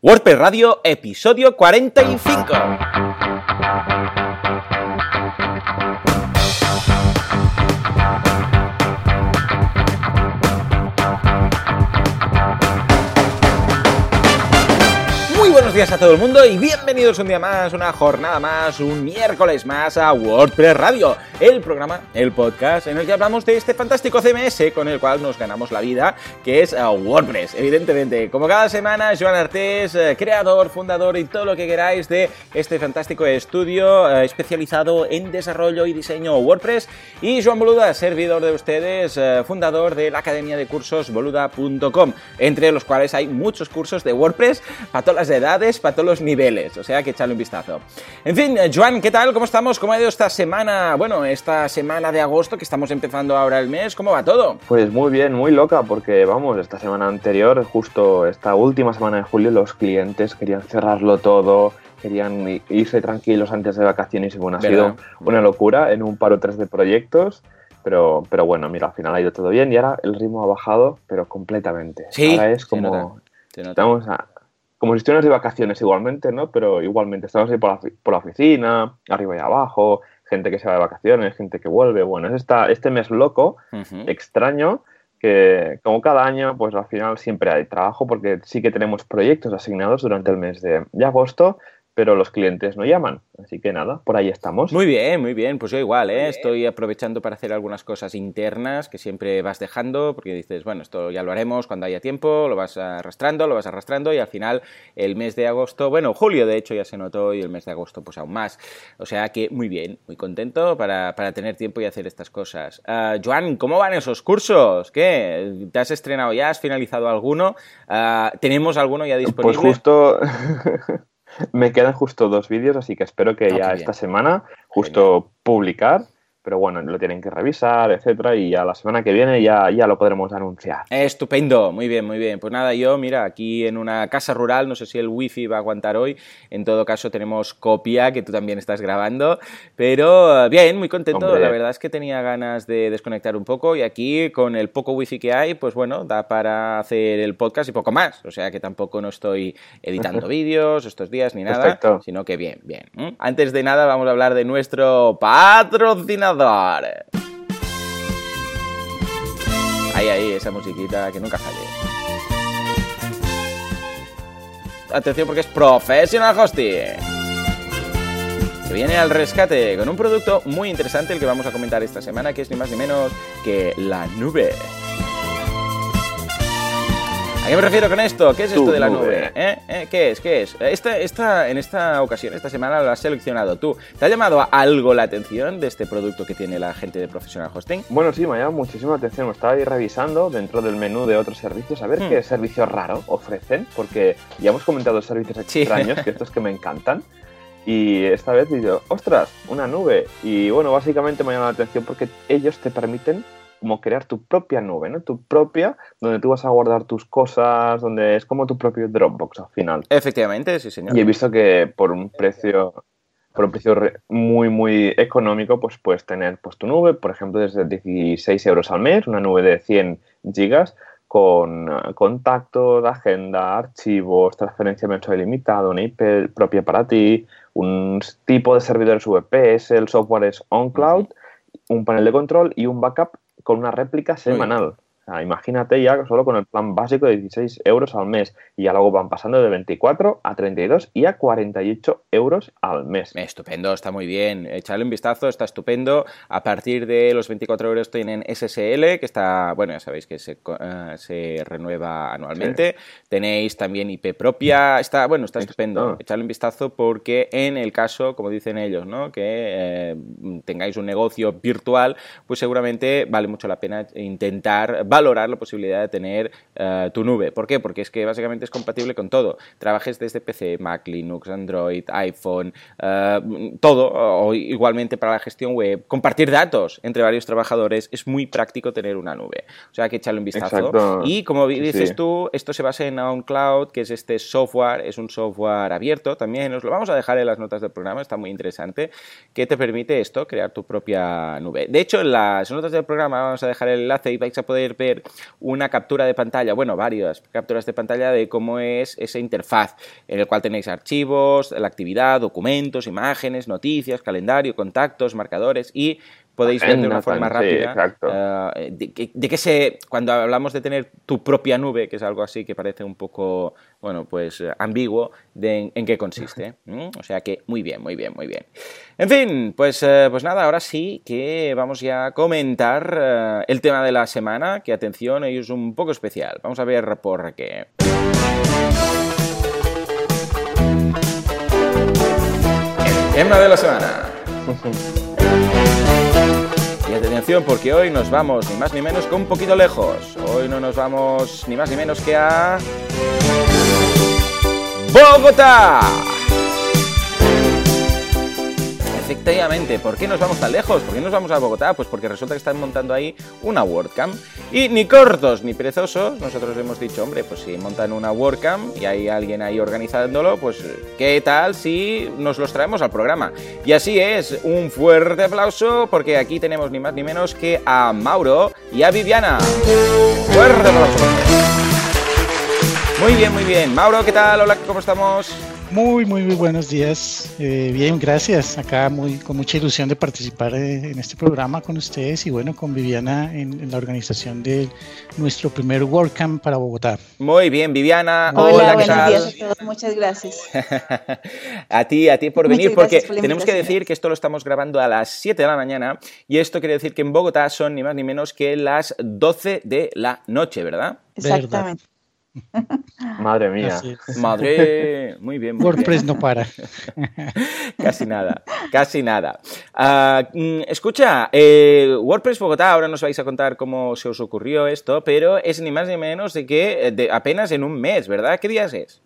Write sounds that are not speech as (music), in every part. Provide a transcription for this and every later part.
WordPress Radio, episodio 45. Días a todo el mundo y bienvenidos un día más, una jornada más, un miércoles más a WordPress Radio, el programa, el podcast en el que hablamos de este fantástico CMS con el cual nos ganamos la vida, que es uh, WordPress. Evidentemente, como cada semana, Joan Artés, uh, creador, fundador y todo lo que queráis de este fantástico estudio uh, especializado en desarrollo y diseño WordPress. Y Joan Boluda, servidor de ustedes, fundador de la academia de cursos boluda.com, entre los cuales hay muchos cursos de WordPress para todas las edades para todos los niveles, o sea que echarle un vistazo. En fin, eh, Joan, ¿qué tal? ¿Cómo estamos? ¿Cómo ha ido esta semana? Bueno, esta semana de agosto que estamos empezando ahora el mes, ¿cómo va todo? Pues muy bien, muy loca, porque vamos, esta semana anterior, justo esta última semana de julio, los clientes querían cerrarlo todo, querían irse tranquilos antes de vacaciones y bueno, ha sido una locura en un paro tres de proyectos. Pero, pero bueno, mira, al final ha ido todo bien y ahora el ritmo ha bajado, pero completamente. Sí, ahora es como... Estamos a, como si estuvieras de vacaciones igualmente, ¿no? Pero igualmente estamos ahí por la, por la, oficina, arriba y abajo, gente que se va de vacaciones, gente que vuelve. Bueno, es esta, este mes loco, extraño, que como cada año, pues al final siempre hay trabajo porque sí que tenemos proyectos asignados durante el mes de agosto, pero los clientes no llaman. Así que nada, por ahí estamos. Muy bien, muy bien. Pues yo igual, ¿eh? estoy aprovechando para hacer algunas cosas internas que siempre vas dejando, porque dices, bueno, esto ya lo haremos cuando haya tiempo, lo vas arrastrando, lo vas arrastrando y al final el mes de agosto, bueno, julio de hecho ya se notó y el mes de agosto pues aún más. O sea que muy bien, muy contento para, tener tiempo y hacer estas cosas. Uh, Joan, ¿cómo van esos cursos? ¿Qué? ¿Te has estrenado ya? ¿Has finalizado alguno? Ah, ¿Tenemos alguno ya disponible? Pues justo... Me quedan justo dos vídeos, así que espero que ah, ya esta semana justo publicar pero bueno, lo tienen que revisar, etcétera, y ya la semana que viene ya, ya lo podremos anunciar. Estupendo, muy bien, muy bien. Pues nada, yo, mira, aquí en una casa rural, no sé si el wifi va a aguantar hoy, en todo caso tenemos copia, que tú también estás grabando, pero eh, bien, muy contento, la verdad es que tenía ganas de desconectar un poco, y aquí con el poco wifi que hay, pues bueno, da para hacer el podcast y poco más, o sea que tampoco no estoy editando (laughs) vídeos estos días ni nada, sino que bien, bien. Antes de nada vamos a hablar de nuestro patrocinador Ahí, ahí, esa musiquita que nunca sale. Atención porque es Professional Hosting. Que viene al rescate con un producto muy interesante el que vamos a comentar esta semana, que es ni más ni menos que la nube. ¿A qué me refiero con esto? ¿Qué es esto de la nube? ¿Eh? ¿Eh? ¿Qué es? ¿Qué es? Esta, esta, en esta ocasión, esta semana lo has seleccionado tú. ¿Te ha llamado algo la atención de este producto que tiene la gente de Professional Hosting? Bueno, sí, me ha llamado muchísima atención. Me estaba ahí revisando dentro del menú de otros servicios a ver hmm. qué servicio raro ofrecen, porque ya hemos comentado servicios extraños, que estos que me encantan. Y esta vez digo, ostras, una nube. Y bueno, básicamente me ha llamado la atención porque ellos te permiten como crear tu propia nube, ¿no? Tu propia, donde tú vas a guardar tus cosas, donde es como tu propio Dropbox al final. Efectivamente, sí, señor. Y he visto que por un precio por un precio muy, muy económico, pues puedes tener pues, tu nube, por ejemplo, desde 16 euros al mes, una nube de 100 gigas con uh, contacto, de agenda, archivos, transferencia mensual ilimitada, una IP propia para ti, un tipo de servidores VPS, el software es OnCloud, un panel de control y un backup con una réplica semanal imagínate ya solo con el plan básico de 16 euros al mes y ya luego van pasando de 24 a 32 y a 48 euros al mes. Estupendo, está muy bien. Echarle un vistazo, está estupendo. A partir de los 24 euros tienen SSL, que está, bueno, ya sabéis que se, eh, renueva anualmente. Tenéis también IP propia. Está, bueno, está estupendo. Echarle un vistazo porque en el caso, como dicen ellos, ¿no? que eh, tengáis un negocio virtual, pues seguramente vale mucho la pena intentar valorar la posibilidad de tener eh, tu nube. ¿Por qué? Porque es que básicamente es compatible con todo. Trabajes desde PC, Mac, Linux, Android, iPhone, eh, todo, o igualmente para la gestión web. Compartir datos entre varios trabajadores es muy práctico tener una nube. O sea, que echarle un vistazo. Y como dices tú, esto se basa en OnCloud, que es este software, es un software abierto también. Os lo vamos a dejar en las notas del programa, está muy interesante, que te permite esto, crear tu propia nube. De hecho, en las notas del programa vamos a dejar el enlace y vais a poder ver una captura de pantalla, bueno, varias capturas de pantalla de cómo es esa interfaz en el cual tenéis archivos, la actividad, documentos, imágenes, noticias, calendario, contactos, marcadores y podéis ver de una forma rápida eh, de, que se cuando hablamos de tener tu propia nube que es algo así que parece un poco bueno pues ambiguo de en, qué consiste (laughs) o sea que muy bien muy bien muy bien. En fin pues eh, pues nada ahora sí que vamos ya a comentar eh, el tema de la semana que atención es un poco especial. Vamos a ver por qué. El tema de la semana (laughs) atención porque hoy nos vamos ni más ni menos que un poquito lejos. Hoy no nos vamos ni más ni menos que a... Bogotá. Efectivamente, ¿por qué nos vamos tan lejos? ¿Por qué nos vamos a Bogotá? Pues porque resulta que están montando ahí una WordCamp. Y ni cortos ni perezosos, nosotros hemos dicho, hombre, pues si montan una WordCamp y hay alguien ahí organizándolo, pues ¿qué tal si nos los traemos al programa? Y así es, un fuerte aplauso porque aquí tenemos ni más ni menos que a Mauro y a Viviana. Fuerte aplauso. Muy bien, muy bien. Mauro, ¿qué tal? Hola, ¿cómo estamos? Muy, muy, muy buenos días. Eh, bien, gracias. Acá muy, con mucha ilusión de participar eh, en este programa con ustedes y bueno, con Viviana en, la organización de nuestro primer WordCamp para Bogotá. Muy bien, Viviana. Hola, buenos días a todos. Muchas gracias. (laughs) a ti, a ti por venir, porque tenemos que decir que esto lo estamos grabando a las 7 de la mañana y esto quiere decir que en Bogotá son ni más ni menos que las 12 de la noche, ¿verdad? Exactamente. Madre mía. Madre, muy bien. WordPress no para. (laughs) casi nada, casi nada. Ah, mm, escucha, eh, WordPress Bogotá, ahora nos vais a contar cómo se os ocurrió esto, pero es ni más ni menos de que de apenas en un mes, ¿verdad? ¿Qué días es?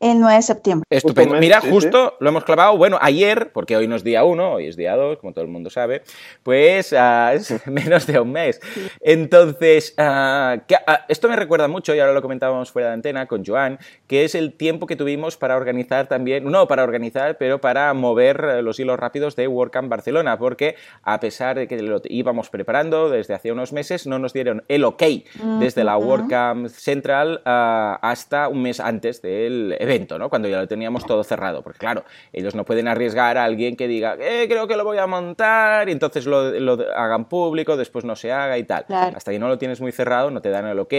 El 9 de septiembre. Estupendo. Mira, justo lo hemos clavado. Bueno, ayer, porque hoy no es día 1, hoy es día 2, como todo el mundo sabe, pues uh, (laughs) es menos de un mes. Entonces, uh, que, uh, esto me recuerda mucho, y ahora lo comentábamos fuera de antena con Joan, que es el tiempo que tuvimos para organizar también, no para organizar, pero para mover los hilos rápidos de WordCamp Barcelona, porque a pesar de que lo íbamos preparando desde hace unos meses, no nos dieron el ok desde la WordCamp Central hasta un mes antes del evento evento, ¿no? Cuando ya lo teníamos todo cerrado, porque claro, ellos no pueden arriesgar a alguien que diga, eh, creo que lo voy a montar, y entonces lo, hagan público, después no se haga y tal. Hasta que no lo tienes muy cerrado, no te dan el ok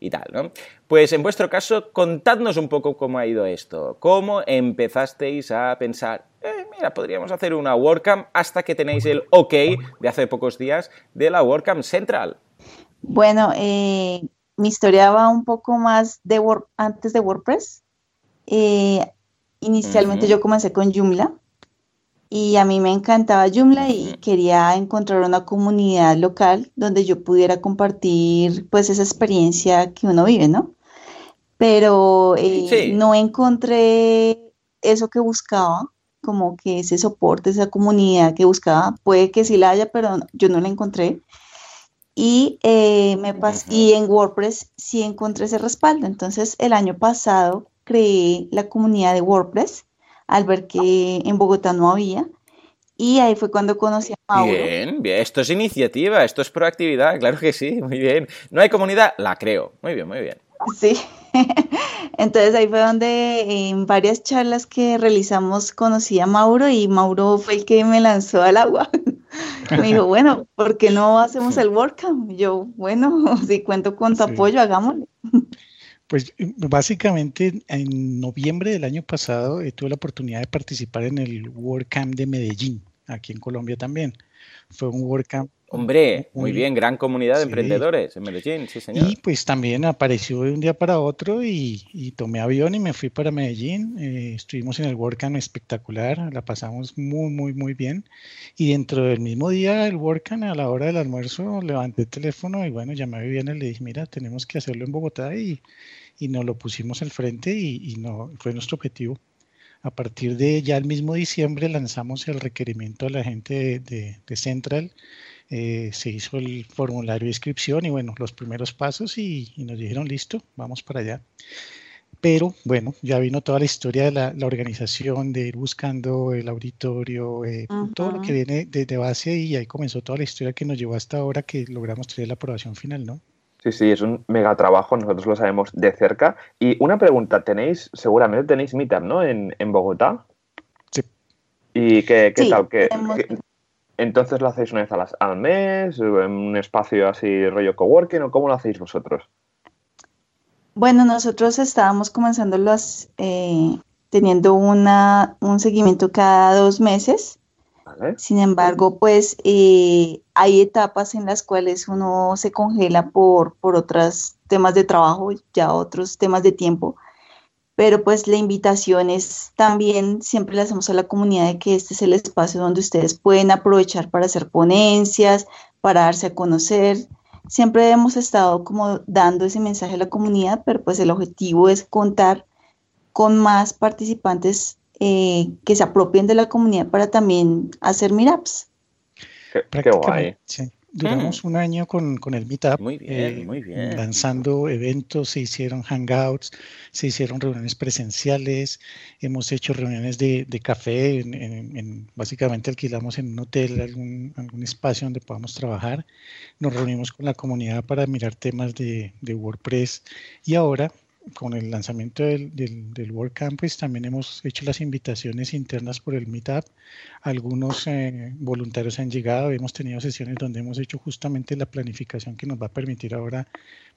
y tal, ¿no? Pues en vuestro caso, contadnos un poco cómo ha ido esto, cómo empezasteis a pensar, eh, mira, podríamos hacer una WordCamp hasta que tenéis el ok de hace pocos días de la WordCamp Central. Bueno, eh, mi historia va un poco más de antes de WordPress. Eh, inicialmente yo comencé con Joomla y a mí me encantaba Joomla y quería encontrar una comunidad local donde yo pudiera compartir pues esa experiencia que uno vive, ¿no? Pero eh, no encontré eso que buscaba, como que ese soporte, esa comunidad que buscaba. Puede que sí la haya, pero yo no la encontré. Y, eh, me y en WordPress sí encontré ese respaldo. Entonces, el año pasado creé la comunidad de WordPress al ver que en Bogotá no había. Y ahí fue cuando conocí a Mauro. Bien, bien, esto es iniciativa, esto es proactividad, claro que sí, muy bien. ¿No hay comunidad? La creo. Muy bien, muy bien. Sí. (laughs) Entonces ahí fue donde en varias charlas que realizamos conocí a Mauro y Mauro fue el que me lanzó al agua. (laughs) me dijo, bueno, ¿por qué no hacemos el WordCamp? Yo, bueno, (laughs) si cuento con tu apoyo, hagámoslo. Pues básicamente en noviembre del año pasado eh, tuve la oportunidad de participar en el WordCamp de Medellín, aquí en Colombia también. Fue un WordCamp Hombre, muy bien, gran comunidad de emprendedores en Medellín, sí señor. Y pues también apareció de un día para otro y, tomé avión y me fui para Medellín. Eh, estuvimos en el WordCamp espectacular, la pasamos muy, muy, muy bien. Y dentro del mismo día del WordCamp, a la hora del almuerzo, levanté el teléfono y bueno, llamé a Viviana y le dije, mira, tenemos que hacerlo en Bogotá y, y nos lo pusimos al frente y, no, fue nuestro objetivo. A partir de ya el mismo diciembre lanzamos el requerimiento a la gente de, de Central eh, se hizo el formulario de inscripción y bueno, los primeros pasos y, nos dijeron listo, vamos para allá. Pero bueno, ya vino toda la historia de la, organización, de ir buscando el auditorio, eh, todo lo que viene desde base y ahí comenzó toda la historia que nos llevó hasta ahora que logramos tener la aprobación final, ¿no? Sí, sí, es un mega trabajo, nosotros lo sabemos de cerca. Y una pregunta, tenéis, seguramente tenéis Meetup, ¿no? En, Bogotá. Sí. ¿Y qué, tal? ¿Qué, entonces lo hacéis una vez al mes, en un espacio así rollo coworking, o cómo lo hacéis vosotros? Bueno, nosotros estábamos comenzando eh, teniendo una, un seguimiento cada dos meses. Sin embargo, pues eh, hay etapas en las cuales uno se congela por, por otros temas de trabajo, ya otros temas de tiempo, pero pues la invitación es también, siempre le hacemos a la comunidad de que este es el espacio donde ustedes pueden aprovechar para hacer ponencias, para darse a conocer. Siempre hemos estado como dando ese mensaje a la comunidad, pero pues el objetivo es contar con más participantes eh, que se apropien de la comunidad para también hacer meetups. Qué, guay. Duramos mm. un año con, con, el Meetup. Muy bien, eh, muy bien. Lanzando eventos, se hicieron hangouts, se hicieron reuniones presenciales, hemos hecho reuniones de, de café, en, básicamente alquilamos en un hotel algún, algún, espacio donde podamos trabajar. Nos reunimos con la comunidad para mirar temas de, de WordPress y ahora con el lanzamiento del, del, del, World Campus también hemos hecho las invitaciones internas por el Meetup. Algunos eh, voluntarios han llegado, hemos tenido sesiones donde hemos hecho justamente la planificación que nos va a permitir ahora,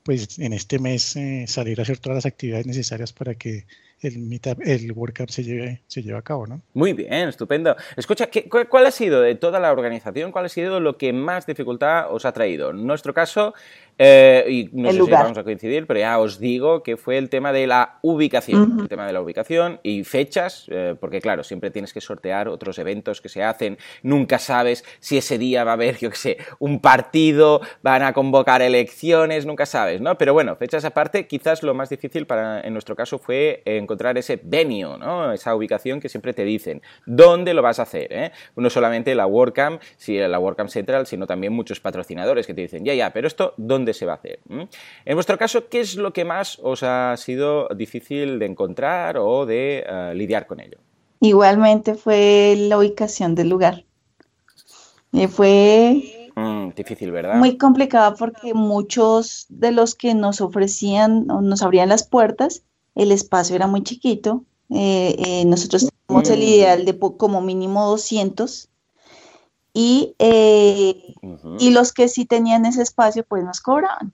pues en este mes, eh, salir a hacer todas las actividades necesarias para que el meetup, el WordCamp se lleve, se lleve a cabo, ¿no? Muy bien, estupendo. Escucha, ¿qué, cuál, ha sido de toda la organización, cuál ha sido lo que más dificultad os ha traído? En nuestro caso, eh, y no sé si vamos a coincidir, pero ya os digo que fue el tema de la ubicación, el tema de la ubicación y fechas, eh, porque claro, siempre tienes que sortear otros eventos que se hacen, nunca sabes si ese día va a haber, (laughs) yo qué sé, un partido, van a convocar elecciones, nunca sabes, ¿no? Pero bueno, fechas aparte, quizás lo más difícil para, en nuestro caso fue encontrar encontrar ese venue, ¿no? esa ubicación que siempre te dicen. ¿Dónde lo vas a hacer? Eh? No solamente la WordCamp, si la WordCamp Central, sino también muchos patrocinadores que te dicen, ya, ya, pero esto, ¿dónde se va a hacer? ¿Mm? En vuestro caso, ¿qué es lo que más os ha sido difícil de encontrar o de eh, lidiar con ello? Igualmente fue la ubicación del lugar. Y fue mm, difícil, ¿verdad? Muy complicado porque muchos de los que nos ofrecían o nos abrían las puertas el espacio era muy chiquito. Eh, eh, nosotros teníamos el mm. ideal de como mínimo 200 y, eh, y los que sí tenían ese espacio pues nos cobraban.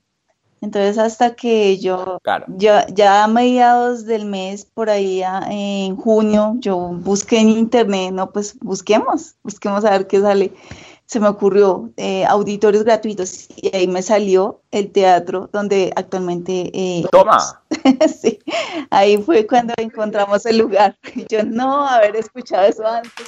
Entonces hasta que yo, ya, ya, a mediados del mes, por ahí en junio, yo busqué en internet, no, pues busquemos, busquemos a ver qué sale se me ocurrió eh, auditorios gratuitos y ahí me salió el teatro donde actualmente... Eh, ¡Toma! (laughs) sí, ahí fue cuando encontramos el lugar. (laughs) Yo no haber escuchado eso antes.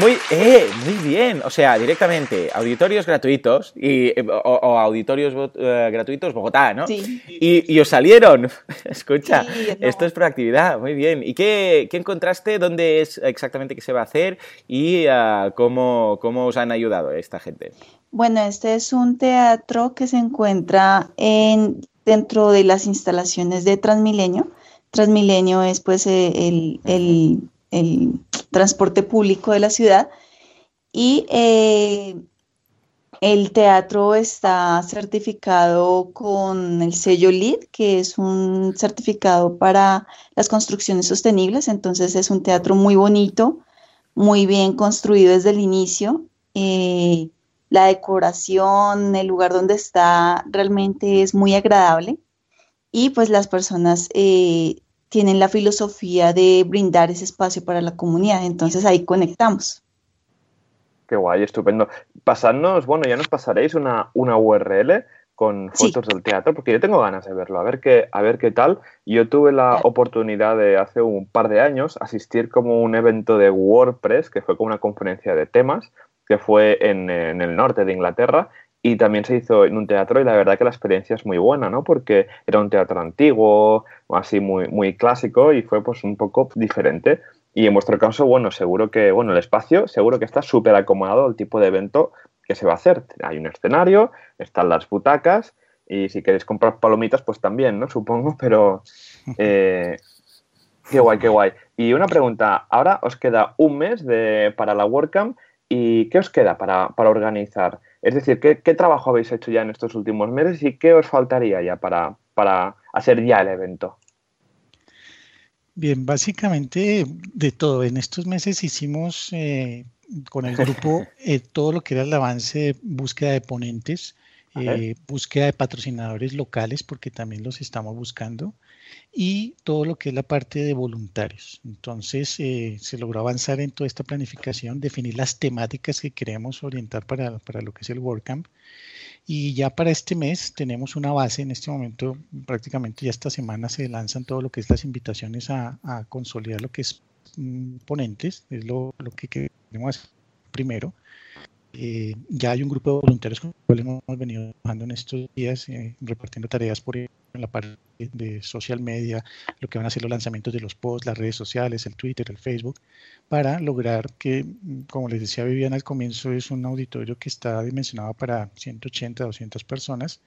Muy, eh, muy bien. O sea, directamente, auditorios gratuitos y, eh, o, auditorios eh, gratuitos Bogotá, ¿no? Sí. Y, os salieron. (laughs) Escucha, esto es proactividad, muy bien. ¿Y qué, encontraste? ¿Dónde es exactamente qué se va a hacer? ¿Y ah, cómo, cómo os han ayudado esta gente? Bueno, este es un teatro que se encuentra en, dentro de las instalaciones de Transmilenio. Transmilenio es pues el, el transporte público de la ciudad. Y eh, el teatro está certificado con el sello LEED, que es un certificado para las construcciones sostenibles, entonces es un teatro muy bonito, muy bien construido desde el inicio. Eh, la decoración, el lugar donde está realmente es muy agradable. Y pues las personas eh, tienen la filosofía de brindar ese espacio para la comunidad. Entonces ahí conectamos. Qué guay, estupendo. Pasadnos, bueno, ya nos pasaréis una, una URL con fotos del teatro, porque yo tengo ganas de verlo, a ver qué, a ver qué tal. Yo tuve la oportunidad de hace un par de años asistir como un evento de WordPress, que fue como una conferencia de temas, que fue en, en el norte de Inglaterra, y también se hizo en un teatro y la verdad que la experiencia es muy buena, ¿no? Porque era un teatro antiguo, así muy, muy clásico y fue pues un poco diferente. Y en vuestro caso, bueno, seguro que, bueno, el espacio seguro que está súper acomodado al tipo de evento que se va a hacer. Hay un escenario, están las butacas y si queréis comprar palomitas, pues también, ¿no? Supongo, (laughs) pero... Eh, qué guay, qué guay. Y una pregunta, ahora os queda un mes de, para la WordCamp y ¿qué os queda para, para organizar? Es decir, ¿qué, trabajo habéis hecho ya en estos últimos meses y qué os faltaría ya para, para hacer ya el evento? Bien, básicamente de todo. En estos meses hicimos eh, con el grupo (laughs) eh, todo lo que era el avance de búsqueda de ponentes, eh, búsqueda de patrocinadores locales, porque también los estamos buscando, y todo lo que es la parte de voluntarios. Entonces, eh, se logró avanzar en toda esta planificación, definir las temáticas que queremos orientar para, para lo que es el WordCamp. Y ya para este mes tenemos una base, en este momento prácticamente ya esta semana se lanzan todo lo que es las invitaciones a, a consolidar lo que es mm, ponentes, es lo, lo que queremos hacer primero. Eh, ya hay un grupo de voluntarios con los cuales hemos venido trabajando en estos días, eh, repartiendo tareas por en la parte de social media, lo que van a ser los lanzamientos de los posts, las redes sociales, el Twitter, el Facebook, para lograr que, como les decía Viviana al comienzo, es un auditorio que está dimensionado para 180, 200 personas,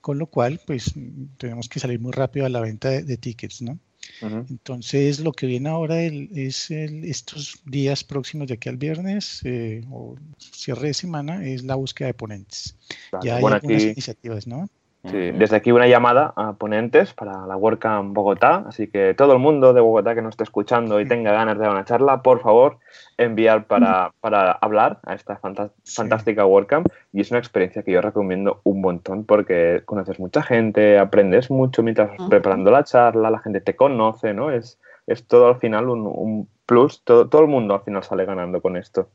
con lo cual, pues, tenemos que salir muy rápido a la venta de tickets, ¿no? Entonces, lo que viene ahora es estos días próximos de aquí al viernes eh, o cierre de semana es la búsqueda de ponentes. ya hay algunas iniciativas, ¿no? Desde aquí una llamada a ponentes para la WordCamp Bogotá, así que todo el mundo de Bogotá que nos esté escuchando y tenga ganas de dar una charla, por favor, enviar para, hablar a esta fantástica WordCamp y es una experiencia que yo recomiendo un montón porque conoces mucha gente, aprendes mucho mientras preparando la charla, la gente te conoce, ¿no? Es, es todo al final un, plus, todo, todo el mundo al final sale ganando con esto.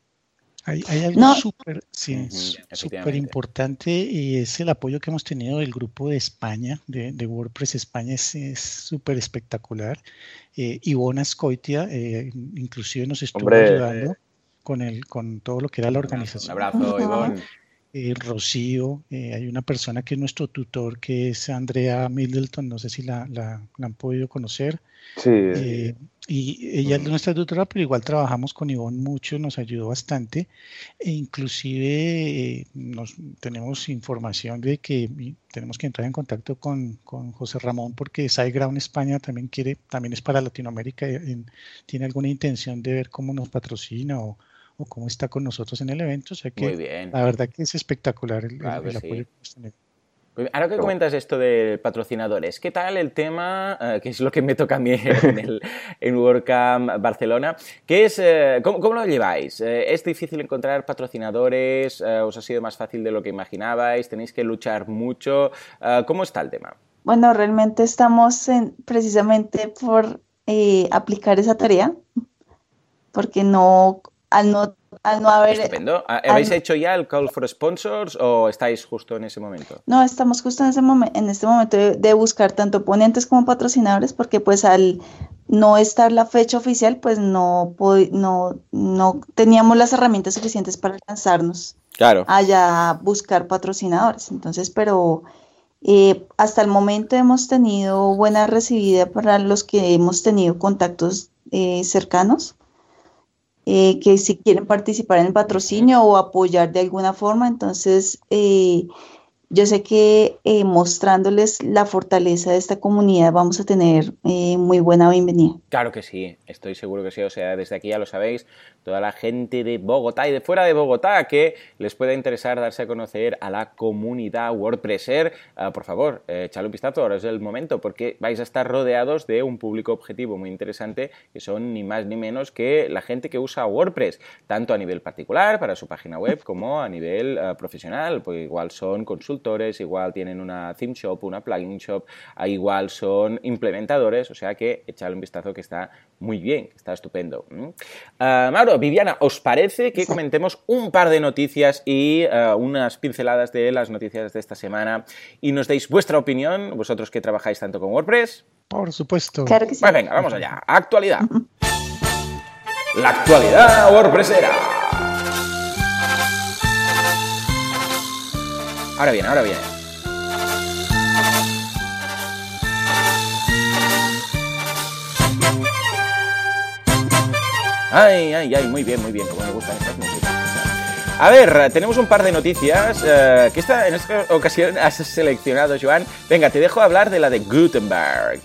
Hay, algo súper importante y es el apoyo que hemos tenido del grupo de España, de, WordPress España, es súper espectacular. Eh, Ivona Scoitia eh, inclusive nos estuvo ayudando con, el, con todo lo que era la organización. Un abrazo, Ivonne. Eh, Rocío, eh, hay una persona que es nuestro tutor, que es Andrea Middleton, no sé si la, la, han podido conocer. Sí. Eh, y ella es nuestra tutora, pero igual trabajamos con Ivonne mucho, nos ayudó bastante. E inclusive nos, tenemos información de que tenemos que entrar en contacto con, con José Ramón porque SiteGround España también quiere, también es para Latinoamérica, tiene alguna intención de ver cómo nos patrocina o, cómo está con nosotros en el evento. O sea que la verdad que es espectacular el, apoyo que hemos pues ahora que comentas esto de patrocinadores, ¿qué tal el tema, eh, que es lo que me toca a mí (laughs) en, el, en WordCamp Barcelona? ¿Qué es, eh, cómo, lo lleváis? Eh, ¿Es difícil encontrar patrocinadores? ¿Os ha sido más fácil de lo que imaginabais? ¿Tenéis que luchar mucho? ¿Cómo está el tema? Bueno, realmente estamos precisamente por aplicar esa tarea, porque no al no, al no haber... Estupendo. Ah, ¿Habéis hecho ya el call for sponsors o estáis justo en ese momento? No, estamos justo en, ese en este momento de, buscar tanto ponentes como patrocinadores porque pues al no estar la fecha oficial pues no, no, no teníamos las herramientas suficientes para lanzarnos claro. allá buscar patrocinadores. Entonces, pero... Eh, hasta el momento hemos tenido buena recibida para los que hemos tenido contactos eh, cercanos eh, que si quieren participar en el patrocinio o apoyar de alguna forma, entonces eh, yo sé que eh, mostrándoles la fortaleza de esta comunidad vamos a tener muy buena bienvenida. Claro que sí, estoy seguro que sí, o sea, desde aquí ya lo sabéis, toda la gente de Bogotá y de fuera de Bogotá que les pueda interesar darse a conocer a la comunidad WordPresser, ah, por favor, eh, echadle un vistazo, ahora es el momento, porque vais a estar rodeados de un público objetivo muy interesante, que son ni más ni menos que la gente que usa WordPress, tanto a nivel particular para su página web como a nivel ah, profesional, pues igual son consultores, igual tienen una theme shop, una plugin shop, ah, igual son implementadores, o sea que echadle un vistazo que está muy bien, está estupendo. Mauro, Viviana, ¿os parece que comentemos un par de noticias y eh, unas pinceladas de las noticias de esta semana y nos deis vuestra opinión, vosotros que trabajáis tanto con WordPress? Por supuesto. Claro que sí. Pues venga, vamos allá. Actualidad. La actualidad WordPressera. Ahora viene, ahora viene. Ay, ay, ay, muy bien, muy bien, como me gustan estas músicas. A ver, tenemos un par de noticias eh, que esta, en esta ocasión has seleccionado, Joan. Venga, te dejo hablar de la de Gutenberg.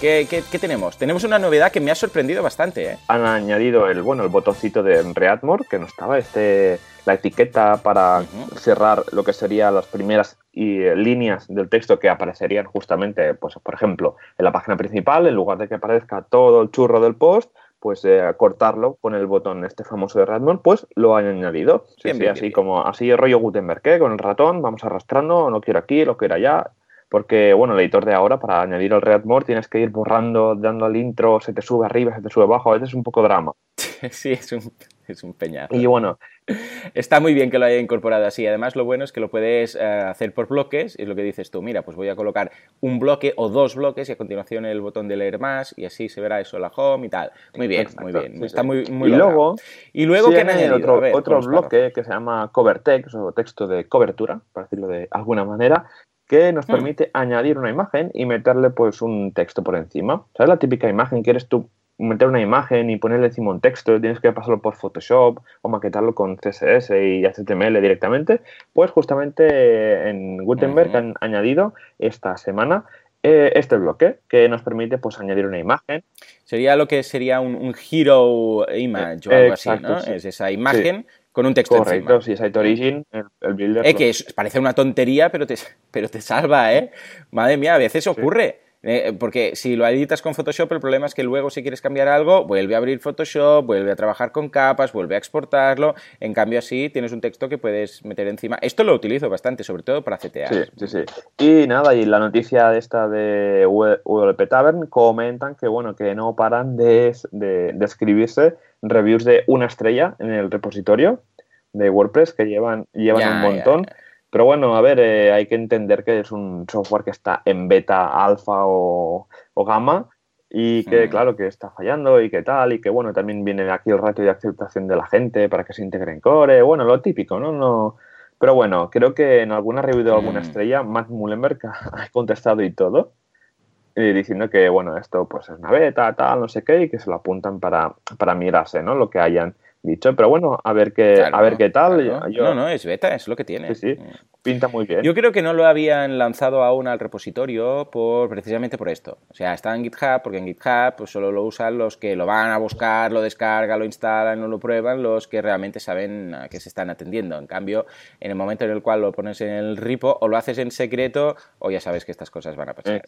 ¿Qué, qué, tenemos? Tenemos una novedad que me ha sorprendido bastante. ¿eh? Han añadido el, bueno, el botoncito de Readmore, que no estaba, este, la etiqueta para cerrar lo que serían las primeras eh, líneas del texto que aparecerían justamente, pues, por ejemplo, en la página principal, en lugar de que aparezca todo el churro del post, pues eh, cortarlo con el botón este famoso de Redmond, pues lo han añadido. Sí, así como así el rollo Gutenberg, ¿eh? con el ratón, vamos arrastrando, no quiero aquí, lo quiero allá. Porque, bueno, el editor de ahora, para añadir el Redmond, tienes que ir borrando, dando al intro, se te sube arriba, se te sube abajo, a veces es un poco drama. (laughs) sí, es un, es un peñazo. Y bueno, Está muy bien que lo haya incorporado así. Además, lo bueno es que lo puedes eh, hacer por bloques. Es lo que dices tú. Mira, pues voy a colocar un bloque o dos bloques y a continuación el botón de leer más y así se verá eso la home y tal. Muy bien, muy bien. Está muy, muy Y luego, y luego que hay otro, otro bloque que se llama cover text o texto de cobertura, para decirlo de alguna manera, que nos mm. permite añadir una imagen y meterle pues un texto por encima. ¿Sabes la típica imagen que eres tú meter una imagen y ponerle encima un texto, tienes que pasarlo por Photoshop o maquetarlo con CSS y HTML directamente, pues justamente en Gutenberg han añadido esta semana eh, este bloque que nos permite pues añadir una imagen. Sería lo que sería un, hero image o algo así, ¿no? Es esa imagen con un texto Correcto, si es Site Origin, el, builder... Eh, que parece una tontería, pero te, (laughs) pero te salva, ¿eh? Madre mía, a veces ocurre. Eh, porque si lo editas con Photoshop, el problema es que luego si quieres cambiar algo, vuelve a abrir Photoshop, vuelve a trabajar con capas, vuelve a exportarlo. En cambio, así tienes un texto que puedes meter encima. Esto lo utilizo bastante, sobre todo para CTA. Sí, sí, sí. Y nada, y la noticia de esta de WP Tavern comentan que, bueno, que no paran de, escribirse reviews de una estrella en el repositorio de WordPress que llevan, llevan un montón. Pero bueno, a ver, eh, hay que entender que es un software que está en beta, alfa o, o gamma y que, claro, que está fallando y que tal, y que, bueno, también viene aquí el ratio de aceptación de la gente para que se integre en core, bueno, lo típico, ¿no? no pero bueno, creo que en alguna review de alguna estrella, Matt Mullenberg (laughs) ha contestado y todo, eh, diciendo que, bueno, esto pues es una beta, tal, no sé qué, y que se lo apuntan para, para mirarse, ¿no? Lo que hayan dicho. Pero bueno, a ver qué, a ver qué tal. No, no, es beta, es lo que tiene. Sí, sí, pinta muy bien. Yo creo que no lo habían lanzado aún al repositorio por precisamente por esto. O sea, está en GitHub, porque en GitHub pues, solo lo usan los que lo van a buscar, lo descargan, lo instalan, no lo prueban, los que realmente saben a qué se están atendiendo. En cambio, en el momento en el cual lo pones en el repo, o lo haces en secreto, o ya sabes que estas cosas van a pasar.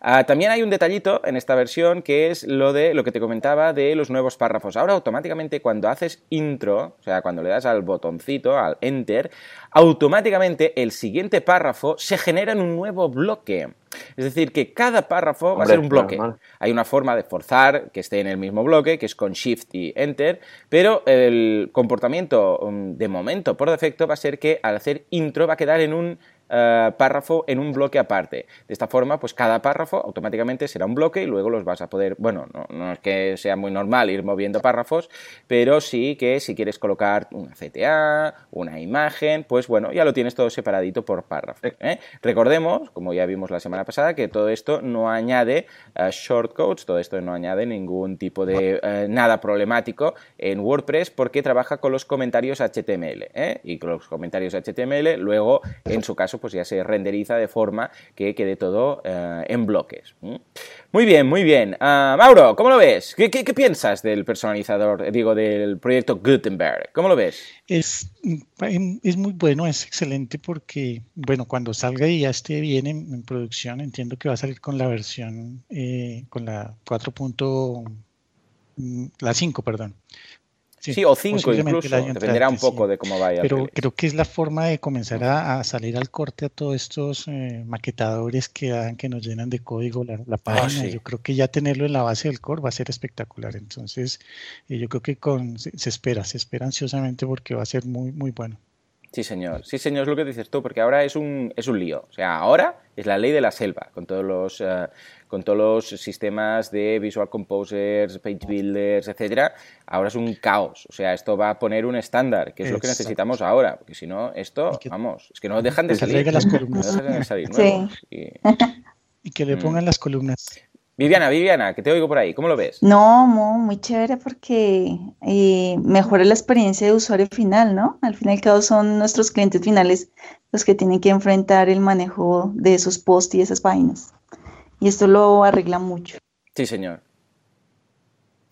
Ah, también hay un detallito en esta versión que es lo de lo que te comentaba de los nuevos párrafos. Ahora automáticamente cuando haces intro, o sea, cuando le das al botoncito, al enter, automáticamente el siguiente párrafo se genera en un nuevo bloque. Es decir, que cada párrafo va a ser un bloque. Hay una forma de forzar que esté en el mismo bloque, que es con Shift y Enter, pero el comportamiento um, de momento por defecto va a ser que al hacer intro va a quedar en un eh, párrafo en un bloque aparte. De esta forma, pues cada párrafo automáticamente será un bloque y luego los vas a poder, bueno, no, es que sea muy normal ir moviendo párrafos, pero sí que si quieres colocar una CTA, una imagen, pues bueno, ya lo tienes todo separadito por párrafo. ¿eh? Recordemos, como ya vimos la semana pasada, que todo esto no añade uh, shortcodes, todo esto no añade ningún tipo de nada problemático en WordPress porque trabaja con los comentarios HTML y con los comentarios HTML luego en su caso pues ya se renderiza de forma que quede todo eh, en bloques. Muy bien, muy bien. Ah, Mauro, ¿cómo lo ves? ¿Qué, piensas del personalizador, digo, del proyecto Gutenberg? ¿Cómo lo ves? Es, es muy bueno, es excelente porque, bueno, cuando salga y ya esté bien en, producción, entiendo que va a salir con la versión, eh, con la 4. Mm, la 5, perdón. Sí, o cinco incluso, dependerá un poco de cómo vaya. Pero creo que es la forma de comenzar a, salir al corte a todos estos eh, maquetadores que hagan que nos llenan de código la, ah, página. Yo creo que ya tenerlo en la base del core va a ser espectacular. Entonces, eh, yo creo que con, se, espera, se espera ansiosamente porque va a ser muy, muy bueno. Sí, señor. Sí, señor, es lo que dices tú, porque ahora es un, es un lío. O sea, ahora es la ley de la selva, con todos los, eh, con todos los sistemas de Visual Composers, Page Builders, etcétera. Ahora es un caos. O sea, esto va a poner un estándar, que es lo que necesitamos ahora, porque si no, esto, vamos, es que no dejan de salir. Las columnas. No dejan de salir y... que le pongan las columnas. Viviana, Viviana, que te oigo por ahí, ¿cómo lo ves? No, muy chévere porque eh, mejora la experiencia de usuario final, ¿no? Al fin y al cabo son nuestros clientes finales los que tienen que enfrentar el manejo de esos posts y esas páginas. Y esto lo arregla mucho. Sí, señor.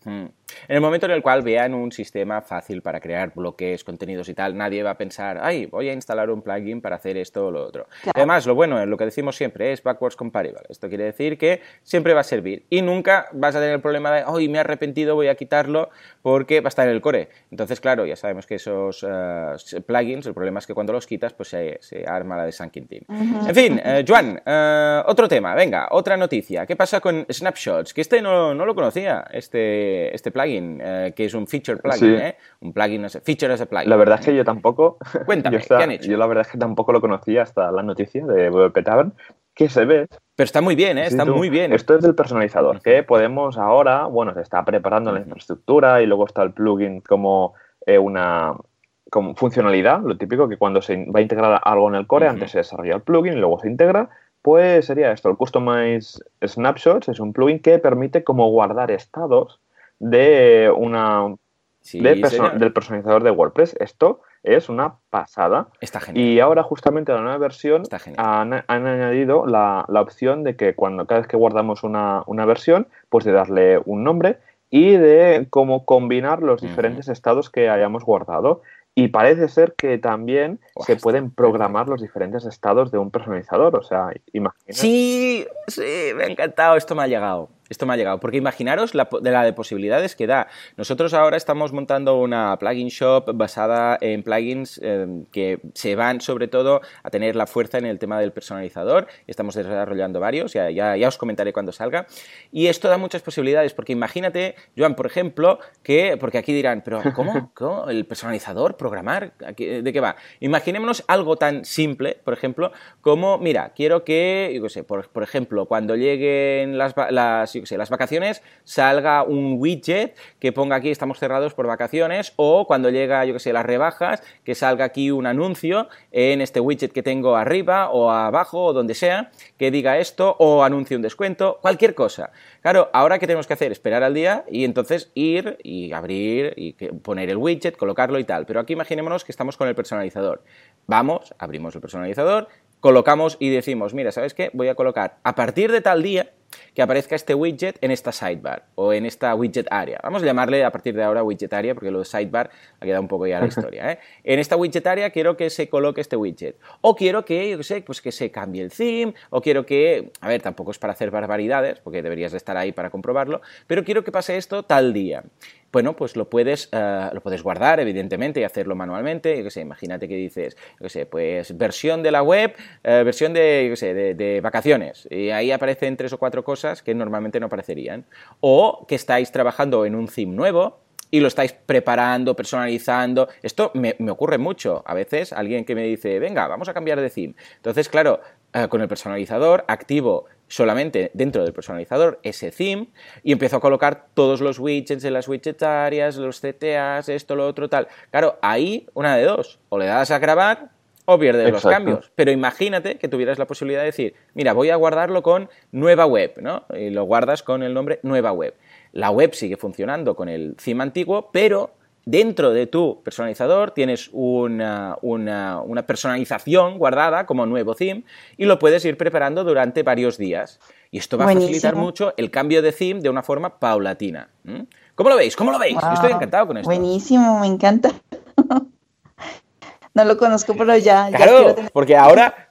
Mm. En el momento en el cual vean un sistema fácil para crear bloques, contenidos y tal, nadie va a pensar, ay, voy a instalar un plugin para hacer esto o lo otro. Además, lo bueno, lo que decimos siempre, es backwards compatible. Esto quiere decir que siempre va a servir y nunca vas a tener el problema de, ay, me he arrepentido, voy a quitarlo porque va a estar en el core. Entonces, claro, ya sabemos que esos eh, plugins, el problema es que cuando los quitas, pues se, arma la de San Quintín. En fin, uh, Joan, eh, otro tema, venga, otra noticia. ¿Qué pasa con Snapshots? Que este no, no lo conocía, este, este plugin. Eh, que es un feature plugin, ¿eh? Un plugin, feature as a plugin. La verdad es que yo tampoco. (laughs) Cuéntame, ¿qué han hecho? Yo la verdad es que tampoco lo conocía hasta la noticia de WP Tavern, que se ve. Pero está muy bien, ¿eh? está muy bien. Esto es del personalizador, que podemos ahora, bueno, se está preparando la infraestructura y luego está el plugin como eh, una como funcionalidad, lo típico que cuando se va a integrar algo en el core, antes se desarrolla el plugin y luego se integra, pues sería esto, el Customize Snapshots es un plugin que permite como guardar estados de una del personalizador de WordPress. Esto es una pasada. Está genial. Y ahora justamente la nueva versión han, añadido la, opción de que cuando cada vez que guardamos una, versión, pues de darle un nombre y de cómo combinar los diferentes estados que hayamos guardado. Y parece ser que también se pueden programar los diferentes estados de un personalizador. O sea, imagina. Sí, sí, me ha encantado. Esto me ha llegado. Esto me ha llegado, porque imaginaros la, de la de posibilidades que da. Nosotros ahora estamos montando una plugin shop basada en plugins em, que se van sobre todo a tener la fuerza en el tema del personalizador. Estamos desarrollando varios, ya, ya, os comentaré cuando salga. Y esto da muchas posibilidades, porque imagínate, Joan, por ejemplo, que, porque aquí dirán, pero ¿cómo? (laughs) ¿Cómo? ¿El personalizador? ¿Programar? ¿De qué va? Imaginémonos algo tan simple, por ejemplo, como, mira, quiero que, yo qué sé, por, por ejemplo, cuando lleguen las, las las vacaciones, salga un widget que ponga aquí estamos cerrados por vacaciones o cuando llega, yo que sé, las rebajas, que salga aquí un anuncio en este widget que tengo arriba o abajo o donde sea, que diga esto o anuncie un descuento, cualquier cosa. Claro, ahora que tenemos que hacer, esperar al día y entonces ir y abrir y poner el widget, colocarlo y tal. Pero aquí imaginémonos que estamos con el personalizador. Vamos, abrimos el personalizador, colocamos y decimos, mira, ¿sabes qué? Voy a colocar a partir de tal día que aparezca este widget en esta sidebar o en esta widget área. Vamos a llamarle a partir de ahora widget área porque lo de sidebar ha quedado un poco ya la historia. ¿eh? En esta widget área quiero que se coloque este widget. O quiero que, yo sé, pues que se cambie el theme, o quiero que, a ver, tampoco es para hacer barbaridades, porque deberías de estar ahí para comprobarlo, pero quiero que pase esto tal día bueno, pues lo puedes, eh, lo puedes guardar, evidentemente, y hacerlo manualmente. Yo qué sé, imagínate que dices, yo qué sé, pues versión de la web, eh, versión de, yo qué sé, de, vacaciones. Y ahí aparecen tres o cuatro cosas que normalmente no aparecerían. O que estáis trabajando en un theme nuevo, y lo estáis preparando, personalizando. Esto me, ocurre mucho. A veces alguien que me dice, venga, vamos a cambiar de theme. Entonces, claro, eh, con el personalizador activo solamente dentro del personalizador ese theme y empiezo a colocar todos los widgets de las widgetarias, los CTAs, esto, lo otro, tal. Claro, ahí una de dos, o le das a grabar o pierdes los cambios. Pero imagínate que tuvieras la posibilidad de decir, mira, voy a guardarlo con nueva web, ¿no? Y lo guardas con el nombre nueva web. La web sigue funcionando con el theme antiguo, pero dentro de tu personalizador tienes una, personalización guardada como nuevo theme y lo puedes ir preparando durante varios días. Y esto va a facilitar mucho el cambio de theme de una forma paulatina. ¿Cómo lo veis? ¿Cómo lo veis? estoy encantado con esto. Buenísimo, me encanta. (laughs) no lo conozco, pero ya. Claro, porque ahora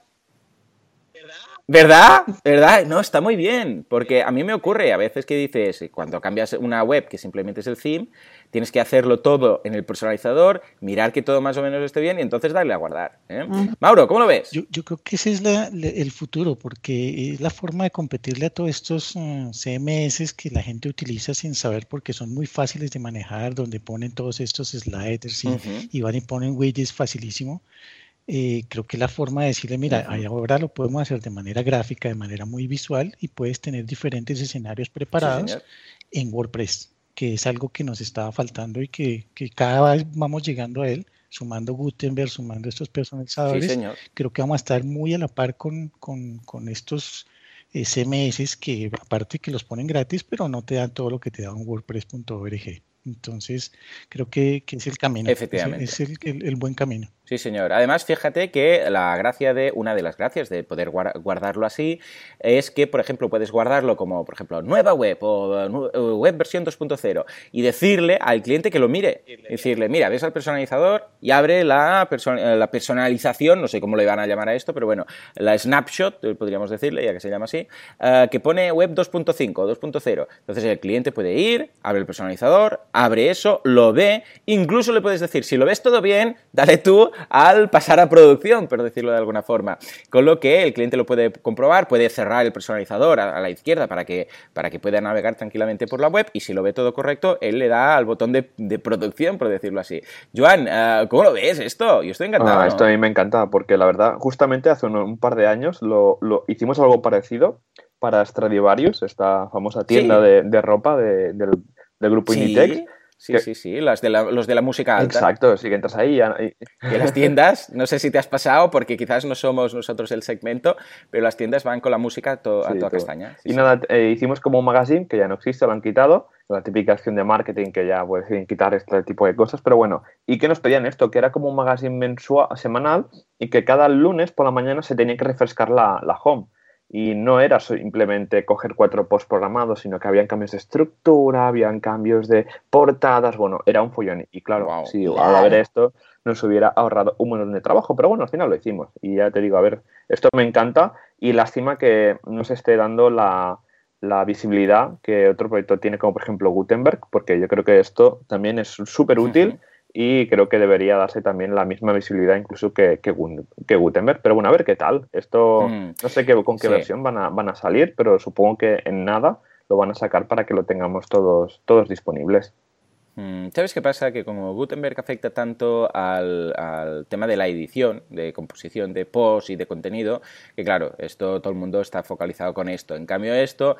¿Verdad? ¿Verdad? No, está muy bien, porque a mí me ocurre a veces que dices, cuando cambias una web que simplemente es el theme, tienes que hacerlo todo en el personalizador, mirar que todo más o menos esté bien y entonces darle a guardar. ¿eh? Mauro, ¿cómo lo ves? Yo, creo que ese es el futuro, porque es la forma de competirle a todos estos eh, CMS que la gente utiliza sin saber porque son muy fáciles de manejar, donde ponen todos estos sliders y, y van y ponen widgets facilísimo. Eh, creo que la forma de decirle, mira, ahora lo podemos hacer de manera gráfica, de manera muy visual y puedes tener diferentes escenarios preparados en WordPress, que es algo que nos estaba faltando y que, cada vez vamos llegando a él, sumando Gutenberg, sumando estos personalizadores. creo que vamos a estar muy a la par con, con, con estos SMS que aparte que los ponen gratis, pero no te dan todo lo que te da un WordPress.org. Entonces, creo que, es el camino. Efectivamente. Es, el, buen camino. Sí, señor. Además, fíjate que la gracia de, una de las gracias de poder guardarlo así, es que, por ejemplo, puedes guardarlo como, por ejemplo, nueva web o web versión 2.0 y decirle al cliente que lo mire. Decirle, mira, ves al personalizador y abre la, la personalización, no sé cómo le van a llamar a esto, pero bueno, la snapshot, podríamos decirle, ya que se llama así, eh, que pone web 2.5 o 2.0. Entonces el cliente puede ir, abre el personalizador, abre eso, lo ve, incluso le puedes decir, si lo ves todo bien, dale tú al pasar a producción, por decirlo de alguna forma. Con lo que el cliente lo puede comprobar, puede cerrar el personalizador a, la izquierda para que, para que pueda navegar tranquilamente por la web y si lo ve todo correcto, él le da al botón de, producción, por decirlo así. Joan, eh, ¿cómo lo ves esto? Yo estoy encantado. Ah, esto a mí me encanta porque la verdad, justamente hace un, par de años lo, hicimos algo parecido para Stradivarius, esta famosa tienda de, ropa del, grupo Inditex Sí, sí, sí, los de, la, los de la música alta. Exacto, sí que entras ahí. Y las tiendas, no sé si te has pasado, porque quizás no somos nosotros el segmento, pero las tiendas van con la música a toda castaña. y nada, eh, hicimos como un magazine que ya no existe, lo han quitado, la típica acción de marketing que ya pueden quitar este tipo de cosas, pero bueno, ¿y qué nos pedían esto? Que era como un magazine mensual, semanal y que cada lunes por la mañana se tenía que refrescar la, la home y no era simplemente coger cuatro posts programados, sino que habían cambios de estructura, habían cambios de portadas, bueno, era un follón. Y claro, si al ver esto nos hubiera ahorrado un montón de trabajo, pero bueno, al final lo hicimos. Y ya te digo, a ver, esto me encanta. Y lástima que no se esté dando la, visibilidad que otro proyecto tiene, como por ejemplo Gutenberg, porque yo creo que esto también es súper útil y creo que debería darse también la misma visibilidad incluso que, que, Gutenberg. Pero bueno, a ver qué tal. Esto mm. no sé qué, con qué versión van a, van a salir, pero supongo que en nada lo van a sacar para que lo tengamos todos, todos disponibles. Mm, ¿Sabes qué pasa? Que como Gutenberg afecta tanto al, tema de la edición, de composición de post y de contenido, que claro, esto todo el mundo está focalizado con esto. En cambio, esto,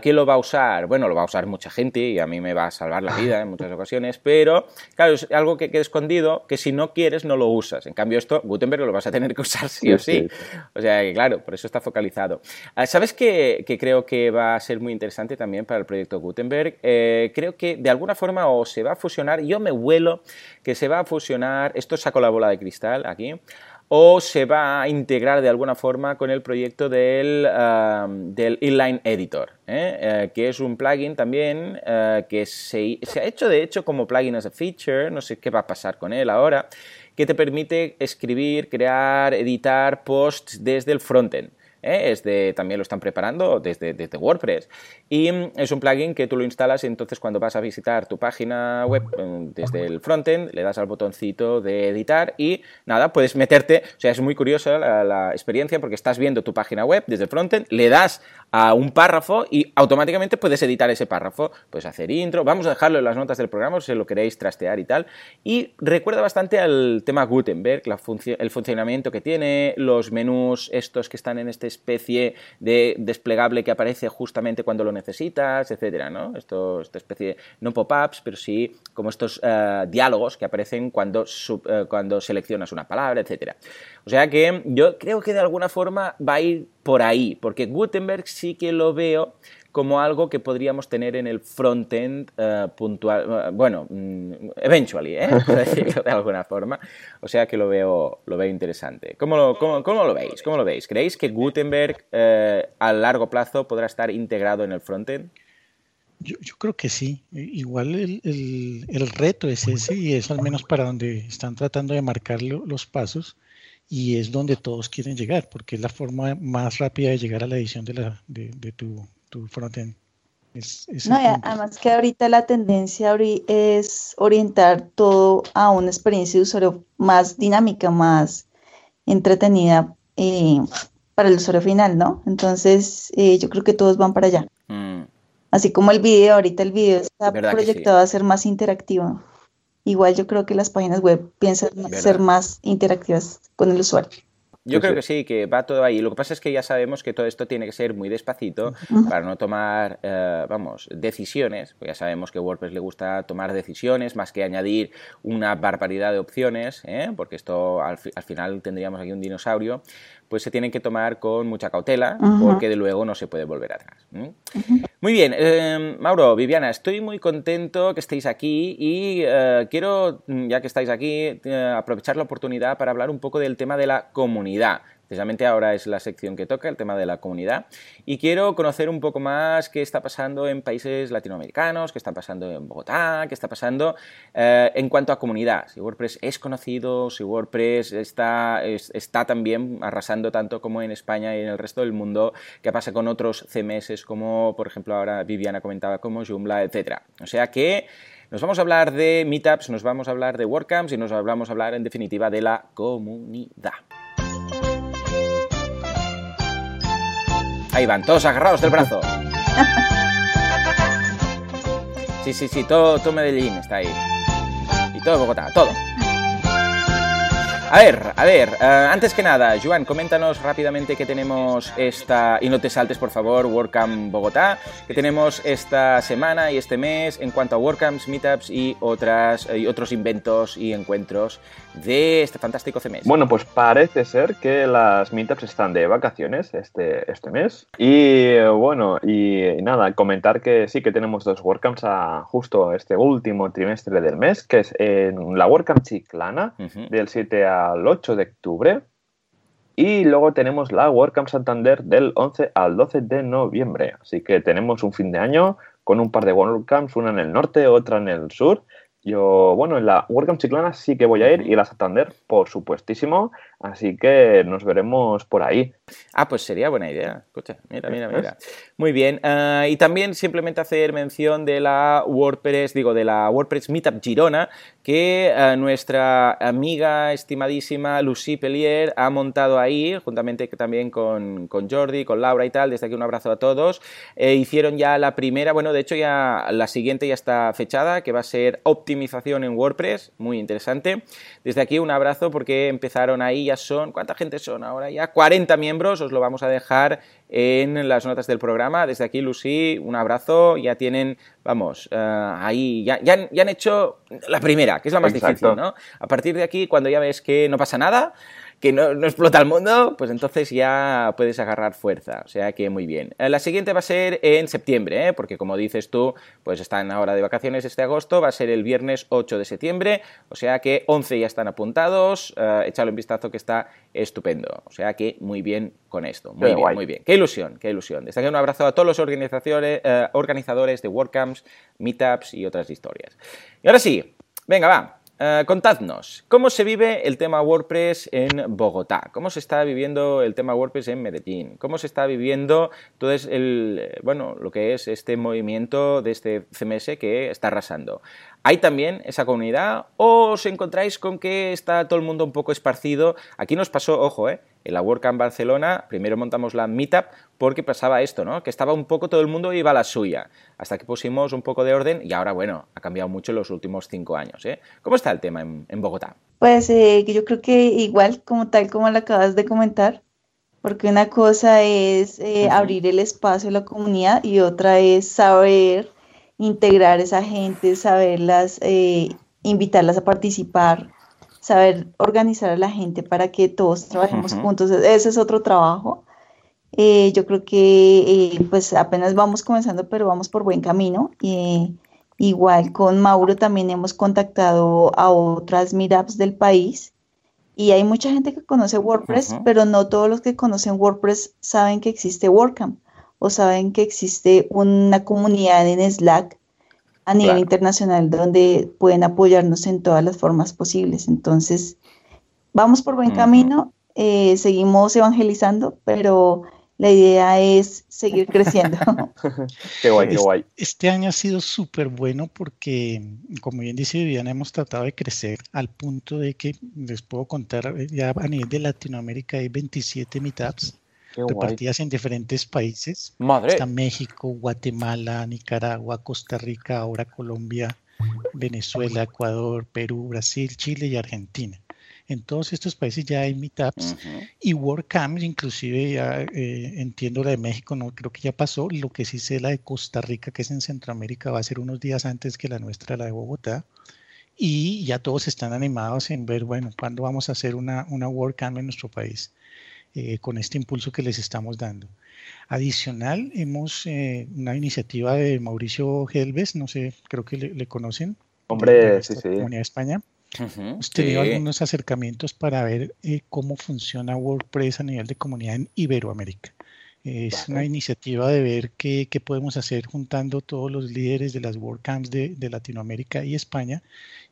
¿quién lo va a usar? Bueno, lo va a usar mucha gente y a mí me va a salvar la vida en muchas ocasiones, pero claro, es algo que queda escondido que si no quieres no lo usas. En cambio, esto, Gutenberg lo vas a tener que usar sí, o sí. O sea que claro, por eso está focalizado. Ah, ¿Sabes qué, creo que va a ser muy interesante también para el proyecto Gutenberg? Eh, creo que de alguna forma os se va a fusionar, yo me huelo que se va a fusionar, esto saco la bola de cristal aquí, o se va a integrar de alguna forma con el proyecto del, um, del Inline Editor, ¿eh? Eh, que es un plugin también eh, que se, se, ha hecho de hecho como plugin as a feature, no sé qué va a pasar con él ahora, que te permite escribir, crear, editar posts desde el frontend. ¿Eh? es de, también lo están preparando desde, desde, WordPress. Y es un plugin que tú lo instalas entonces cuando vas a visitar tu página web mm, desde el frontend, le das al botoncito de editar y nada, puedes meterte, o sea, es muy curiosa la, experiencia porque estás viendo tu página web desde el frontend, le das a un párrafo y automáticamente puedes editar ese párrafo, puedes hacer intro, vamos a dejarlo en las notas del programa si lo queréis trastear y tal. Y recuerda bastante al tema Gutenberg, la el funcionamiento que tiene, los menús estos que están en esta especie de desplegable que aparece justamente cuando lo necesitas, etcétera, ¿no? Esto, esta especie, no pop-ups, pero sí como estos eh, diálogos que aparecen cuando, eh, cuando seleccionas una palabra, etcétera. O sea que yo creo que de alguna forma va a ir por ahí, porque Gutenberg sí que lo veo como algo que podríamos tener en el frontend uh, puntual, uh, bueno, mm, eventually, ¿eh? (laughs) por decirlo de alguna forma. O sea que lo veo, lo veo interesante. ¿Cómo lo, cómo, cómo lo veis? ¿Cómo lo veis? ¿Creéis que Gutenberg uh, a largo plazo podrá estar integrado en el frontend? Yo, yo creo que sí. Igual el, el, el, reto es ese y es al menos para donde están tratando de marcar los pasos y es donde todos quieren llegar, porque es la forma más rápida de llegar a la edición de, la, de, de tu, tu frontend. no, además que ahorita la tendencia es orientar todo a una experiencia de usuario más dinámica, más entretenida eh, para el usuario final, ¿no? Entonces, eh, yo creo que todos van para allá. Mm. Así como el video, ahorita el video está proyectado a ser más interactivo. Igual yo creo que las páginas web piensan ser más interactivas con el usuario. Yo creo que sí, que va todo ahí. Lo que pasa es que ya sabemos que todo esto tiene que ser muy despacito para no tomar, eh, vamos, decisiones. Pues ya sabemos que a WordPress le gusta tomar decisiones más que añadir una barbaridad de opciones, ¿eh? porque esto al, final tendríamos aquí un dinosaurio. Pues se tienen que tomar con mucha cautela, porque de luego no se puede volver atrás. Muy bien, eh, Mauro, Viviana, estoy muy contento que estéis aquí y quiero, ya que estáis aquí, aprovechar la oportunidad para hablar un poco del tema de la comunidad Precisamente ahora es la sección que toca, el tema de la comunidad. Y quiero conocer un poco más qué está pasando en países latinoamericanos, qué está pasando en Bogotá, qué está pasando eh, en cuanto a comunidad. Si WordPress es conocido, si WordPress está, está también arrasando tanto como en España y en el resto del mundo, qué pasa con otros CMS como, por ejemplo, ahora Viviana comentaba como Joomla, etc. O sea que... Nos vamos a hablar de meetups, nos vamos a hablar de WordCamps y nos vamos a hablar en definitiva de la comunidad. Ahí van, todos agarrados del brazo. (laughs) Sí, sí, sí, todo, todo Medellín está ahí. Y todo Bogotá, todo. A ver, a ver, eh, antes que nada, Joan, coméntanos rápidamente que tenemos esta, y no te saltes por favor, WordCamp Bogotá, que tenemos esta semana y este mes en cuanto a WordCamps, Meetups y, otras, y otros inventos y encuentros de este fantástico CMS. Bueno, pues parece ser que las Meetups están de vacaciones este, este mes. Y bueno, y, nada, comentar que sí que tenemos dos WordCamps a justo este último trimestre del mes, que es en la WordCamp Chiclana, del 7 a al 8 de octubre. Y luego tenemos la WordCamp Santander del 11 al 12 de noviembre. Así que tenemos un fin de año con un par de WordCamps, una en el norte, otra en el sur. Yo, bueno, en la WordCamp Chiclana sí que voy a ir y la Santander, por supuestísimo. Así que nos veremos por ahí. Ah, pues sería buena idea. Escucha, mira, mira, mira. (laughs) Muy bien. Ah, y también simplemente hacer mención de la WordPress, digo, de la WordPress Meetup Girona, que ah, nuestra amiga estimadísima Lucy Pellier ha montado ahí, juntamente también con, con Jordi, con Laura y tal. Desde aquí un abrazo a todos. Eh, hicieron ya la primera, bueno, de hecho ya la siguiente ya está fechada, que va a ser optimización en WordPress. Muy interesante. Desde aquí un abrazo porque empezaron ahí, ya son, ¿cuánta gente son ahora? Ya 40 miembros, os lo vamos a dejar en las notas del programa. Desde aquí, Lucy, un abrazo. Ya tienen, vamos, eh, ahí, ya, ya, han hecho la primera, que es la más difícil, ¿no? A partir de aquí, cuando ya ves que no pasa nada, que no, explota el mundo, pues entonces ya puedes agarrar fuerza. O sea que muy bien. Eh, la siguiente va a ser en septiembre, ¿eh? porque como dices tú, pues están ahora de vacaciones este agosto, va a ser el viernes 8 de septiembre, o sea que 11 ya están apuntados, eh, échale un vistazo que está estupendo. O sea que muy bien con esto, muy bien, muy bien. Qué ilusión, qué ilusión. Desde aquí un abrazo a todos los organizadores, organizadores de WordCamps, Meetups y otras historias. Y ahora sí, venga, va. Eh, contadnos, ¿cómo se vive el tema WordPress en Bogotá? ¿Cómo se está viviendo el tema WordPress en Medellín? ¿Cómo se está viviendo todo el, bueno, lo que es este movimiento de este CMS que está arrasando? ¿Hay también esa comunidad o os encontráis con que está todo el mundo un poco esparcido? Aquí nos pasó, ojo, ¿eh? en la WordCamp Barcelona, primero montamos la Meetup porque pasaba esto, ¿no? Que estaba un poco todo el mundo iba a la suya, hasta que pusimos un poco de orden y ahora, bueno, ha cambiado mucho en los últimos cinco años, ¿eh? ¿Cómo está el tema en, Bogotá? Pues eh, yo creo que igual, como tal como lo acabas de comentar, porque una cosa es eh, abrir el espacio a la comunidad y otra es saber integrar a esa gente, saberlas, eh, invitarlas a participar, saber organizar a la gente para que todos trabajemos juntos. Ese es otro trabajo. Eh, yo creo que eh, pues apenas vamos comenzando, pero vamos por buen camino. igual con Mauro también hemos contactado a otras meetups del país y hay mucha gente que conoce WordPress, pero no todos los que conocen WordPress saben que existe WordCamp o saben que existe una comunidad en Slack a nivel internacional donde pueden apoyarnos en todas las formas posibles. Entonces, vamos por buen camino, eh, seguimos evangelizando, pero la idea es seguir creciendo. (laughs) (laughs) qué guay, qué guay. Este año ha sido súper bueno porque, como bien dice Viviana, hemos tratado de crecer al punto de que les puedo contar, ya a nivel de Latinoamérica hay 27 meetups repartidas en diferentes países. Madre. Está México, Guatemala, Nicaragua, Costa Rica, ahora Colombia, Venezuela, Ecuador, Perú, Brasil, Chile y Argentina. En todos estos países ya hay meetups y WordCamp, inclusive ya eh, entiendo la de México, no creo que ya pasó. Lo que sí sé la de Costa Rica, que es en Centroamérica, va a ser unos días antes que la nuestra, la de Bogotá. Y ya todos están animados en ver, bueno, cuándo vamos a hacer una, una WordCamp en nuestro país, eh, con este impulso que les estamos dando. Adicional, hemos eh, una iniciativa de Mauricio Helves, no sé, creo que le, conocen. Hombre, sí, sí. Comunidad de España. hemos tenido algunos acercamientos para ver eh, cómo funciona WordPress a nivel de comunidad en Iberoamérica. Es una iniciativa de ver qué, qué, podemos hacer juntando todos los líderes de las WordCamps de, de Latinoamérica y España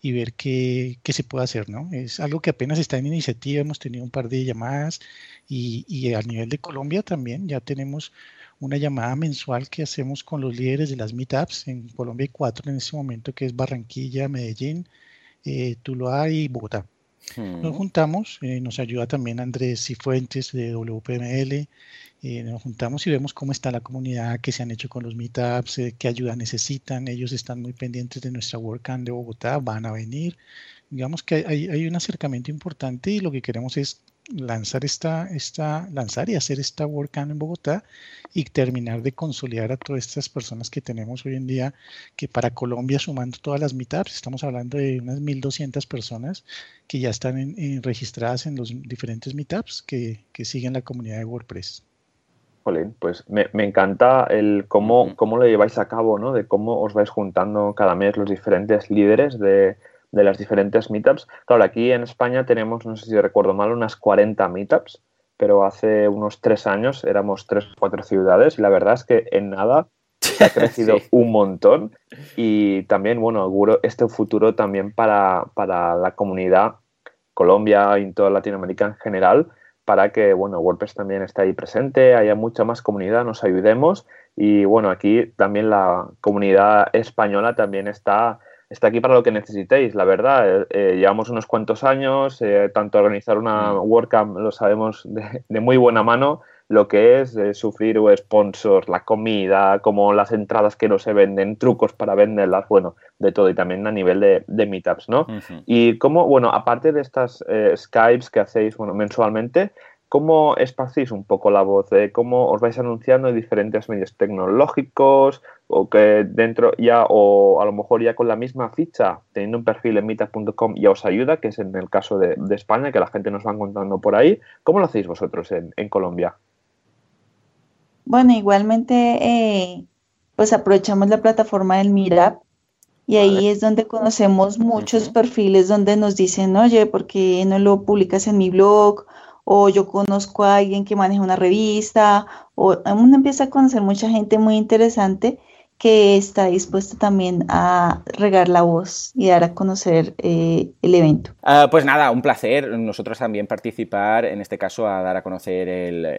y ver qué, qué, se puede hacer, ¿no? Es algo que apenas está en iniciativa, hemos tenido un par de llamadas y, y a nivel de Colombia también ya tenemos una llamada mensual que hacemos con los líderes de las meetups. En Colombia hay cuatro en este momento, que es Barranquilla, Medellín, eh, Tuluá y Bogotá. Nos juntamos, eh, nos ayuda también Andrés Cifuentes de WPML, eh, nos juntamos y vemos cómo está la comunidad, qué se han hecho con los meetups, eh, qué ayuda necesitan. Ellos están muy pendientes de nuestra WordCamp de Bogotá, van a venir. Digamos que hay, hay, un acercamiento importante y lo que queremos es lanzar esta, esta, lanzar y hacer esta WordCamp en Bogotá y terminar de consolidar a todas estas personas que tenemos hoy en día, que para Colombia, sumando todas las meetups, estamos hablando de unas 1.200 personas que ya están registradas en los diferentes meetups que, que siguen la comunidad de WordPress. Jolín, pues me, encanta el cómo, cómo lo lleváis a cabo, ¿no? De cómo os vais juntando cada mes los diferentes líderes de, las diferentes meetups. Claro, aquí en España tenemos, no sé si recuerdo mal, unas 40 meetups, pero hace unos tres años éramos tres o cuatro ciudades y la verdad es que en nada (laughs) ha crecido un montón. Y también, bueno, auguro este futuro también para, para la comunidad Colombia y toda Latinoamérica en general, para que bueno, WordPress también esté ahí presente, haya mucha más comunidad, nos ayudemos. Y bueno, aquí también la comunidad española también está, está aquí para lo que necesitéis, la verdad. Eh, eh, llevamos unos cuantos años, eh, tanto organizar una mm. WordCamp lo sabemos de muy buena mano lo que es eh, sufrir o sponsors, la comida, como las entradas que no se venden, trucos para venderlas, bueno, de todo y también a nivel de, de meetups, ¿no? Y cómo, bueno, aparte de estas Skypes que hacéis, bueno, mensualmente, ¿cómo esparcís un poco la voz? de ¿Cómo os vais anunciando en diferentes medios tecnológicos? O que dentro ya, o a lo mejor ya con la misma ficha, teniendo un perfil en meetup.com ya os ayuda, que es en el caso de, España, que la gente nos va encontrando por ahí. ¿Cómo lo hacéis vosotros en, en Colombia? Bueno, igualmente, eh, pues aprovechamos la plataforma del Meetup y ahí es donde conocemos muchos perfiles donde nos dicen, oye, ¿por qué no lo publicas en mi blog? O yo conozco a alguien que maneja una revista, o uno empieza a conocer mucha gente muy interesante que está dispuesto también a regar la voz y dar a conocer eh, el evento. Ah, pues nada, un placer nosotros también participar, en este caso a dar a conocer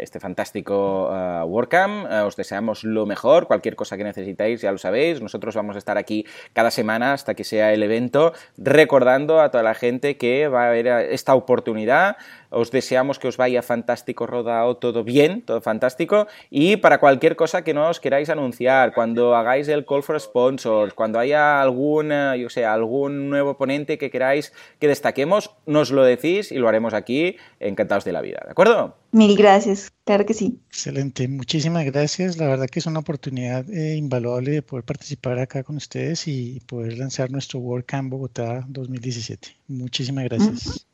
este fantástico uh, WordCamp. Ah, os deseamos lo mejor, cualquier cosa que necesitéis ya lo sabéis. Nosotros vamos a estar aquí cada semana hasta que sea el evento, recordando a toda la gente que va a haber esta oportunidad os deseamos que os vaya fantástico rodado, todo bien, todo fantástico. Y para cualquier cosa que nos queráis anunciar, cuando hagáis el call for sponsors, cuando haya algún, eh, yo sé, algún nuevo ponente que queráis que destaquemos, nos lo decís y lo haremos aquí, encantados de la vida, ¿de acuerdo? Mil gracias, claro que sí. Excelente, muchísimas gracias. La verdad que es una oportunidad eh, invaluable de poder participar acá con ustedes y poder lanzar nuestro WordCamp Bogotá 2017. Muchísimas gracias.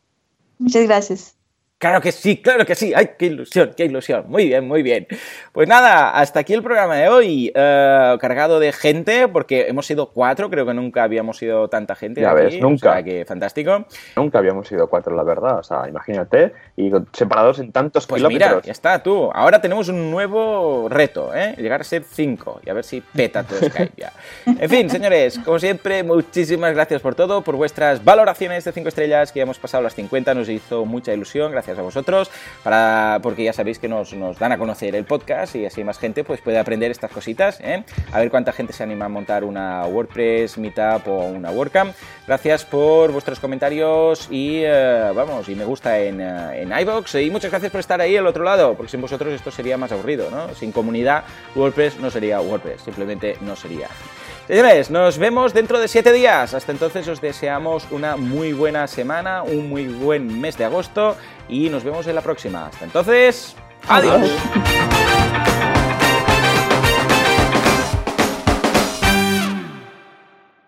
Muchas gracias. Claro que sí, claro que sí. ¡Ay, qué ilusión, qué ilusión! Muy bien, muy bien. Pues nada, hasta aquí el programa de hoy, eh, cargado de gente, porque hemos sido cuatro, creo que nunca habíamos sido tanta gente. Ya ves, nunca. O sea, que fantástico. Nunca habíamos sido cuatro, la verdad. O sea, imagínate, y separados en tantos pues kilómetros. Mira, ya está, tú. Ahora tenemos un nuevo reto, ¿eh? Llegar a ser cinco y a ver si peta todo Skype ya. En fin, señores, como siempre, muchísimas gracias por todo, por vuestras valoraciones de cinco estrellas, que ya hemos pasado las 50, nos hizo mucha ilusión. Gracias a vosotros, para, porque ya sabéis que nos, nos, dan a conocer el podcast y así más gente pues puede aprender estas cositas. ¿eh? A ver cuánta gente se anima a montar una WordPress, Meetup o una WordCamp. Gracias por vuestros comentarios y eh, vamos, y me gusta en, eh, en iVoox. Y muchas gracias por estar ahí al otro lado, porque sin vosotros esto sería más aburrido, ¿no? Sin comunidad, WordPress no sería WordPress, simplemente no sería. Señores, nos vemos dentro de siete días. Hasta entonces os deseamos una muy buena semana, un muy buen mes de agosto y nos vemos en la próxima. Hasta entonces, adiós.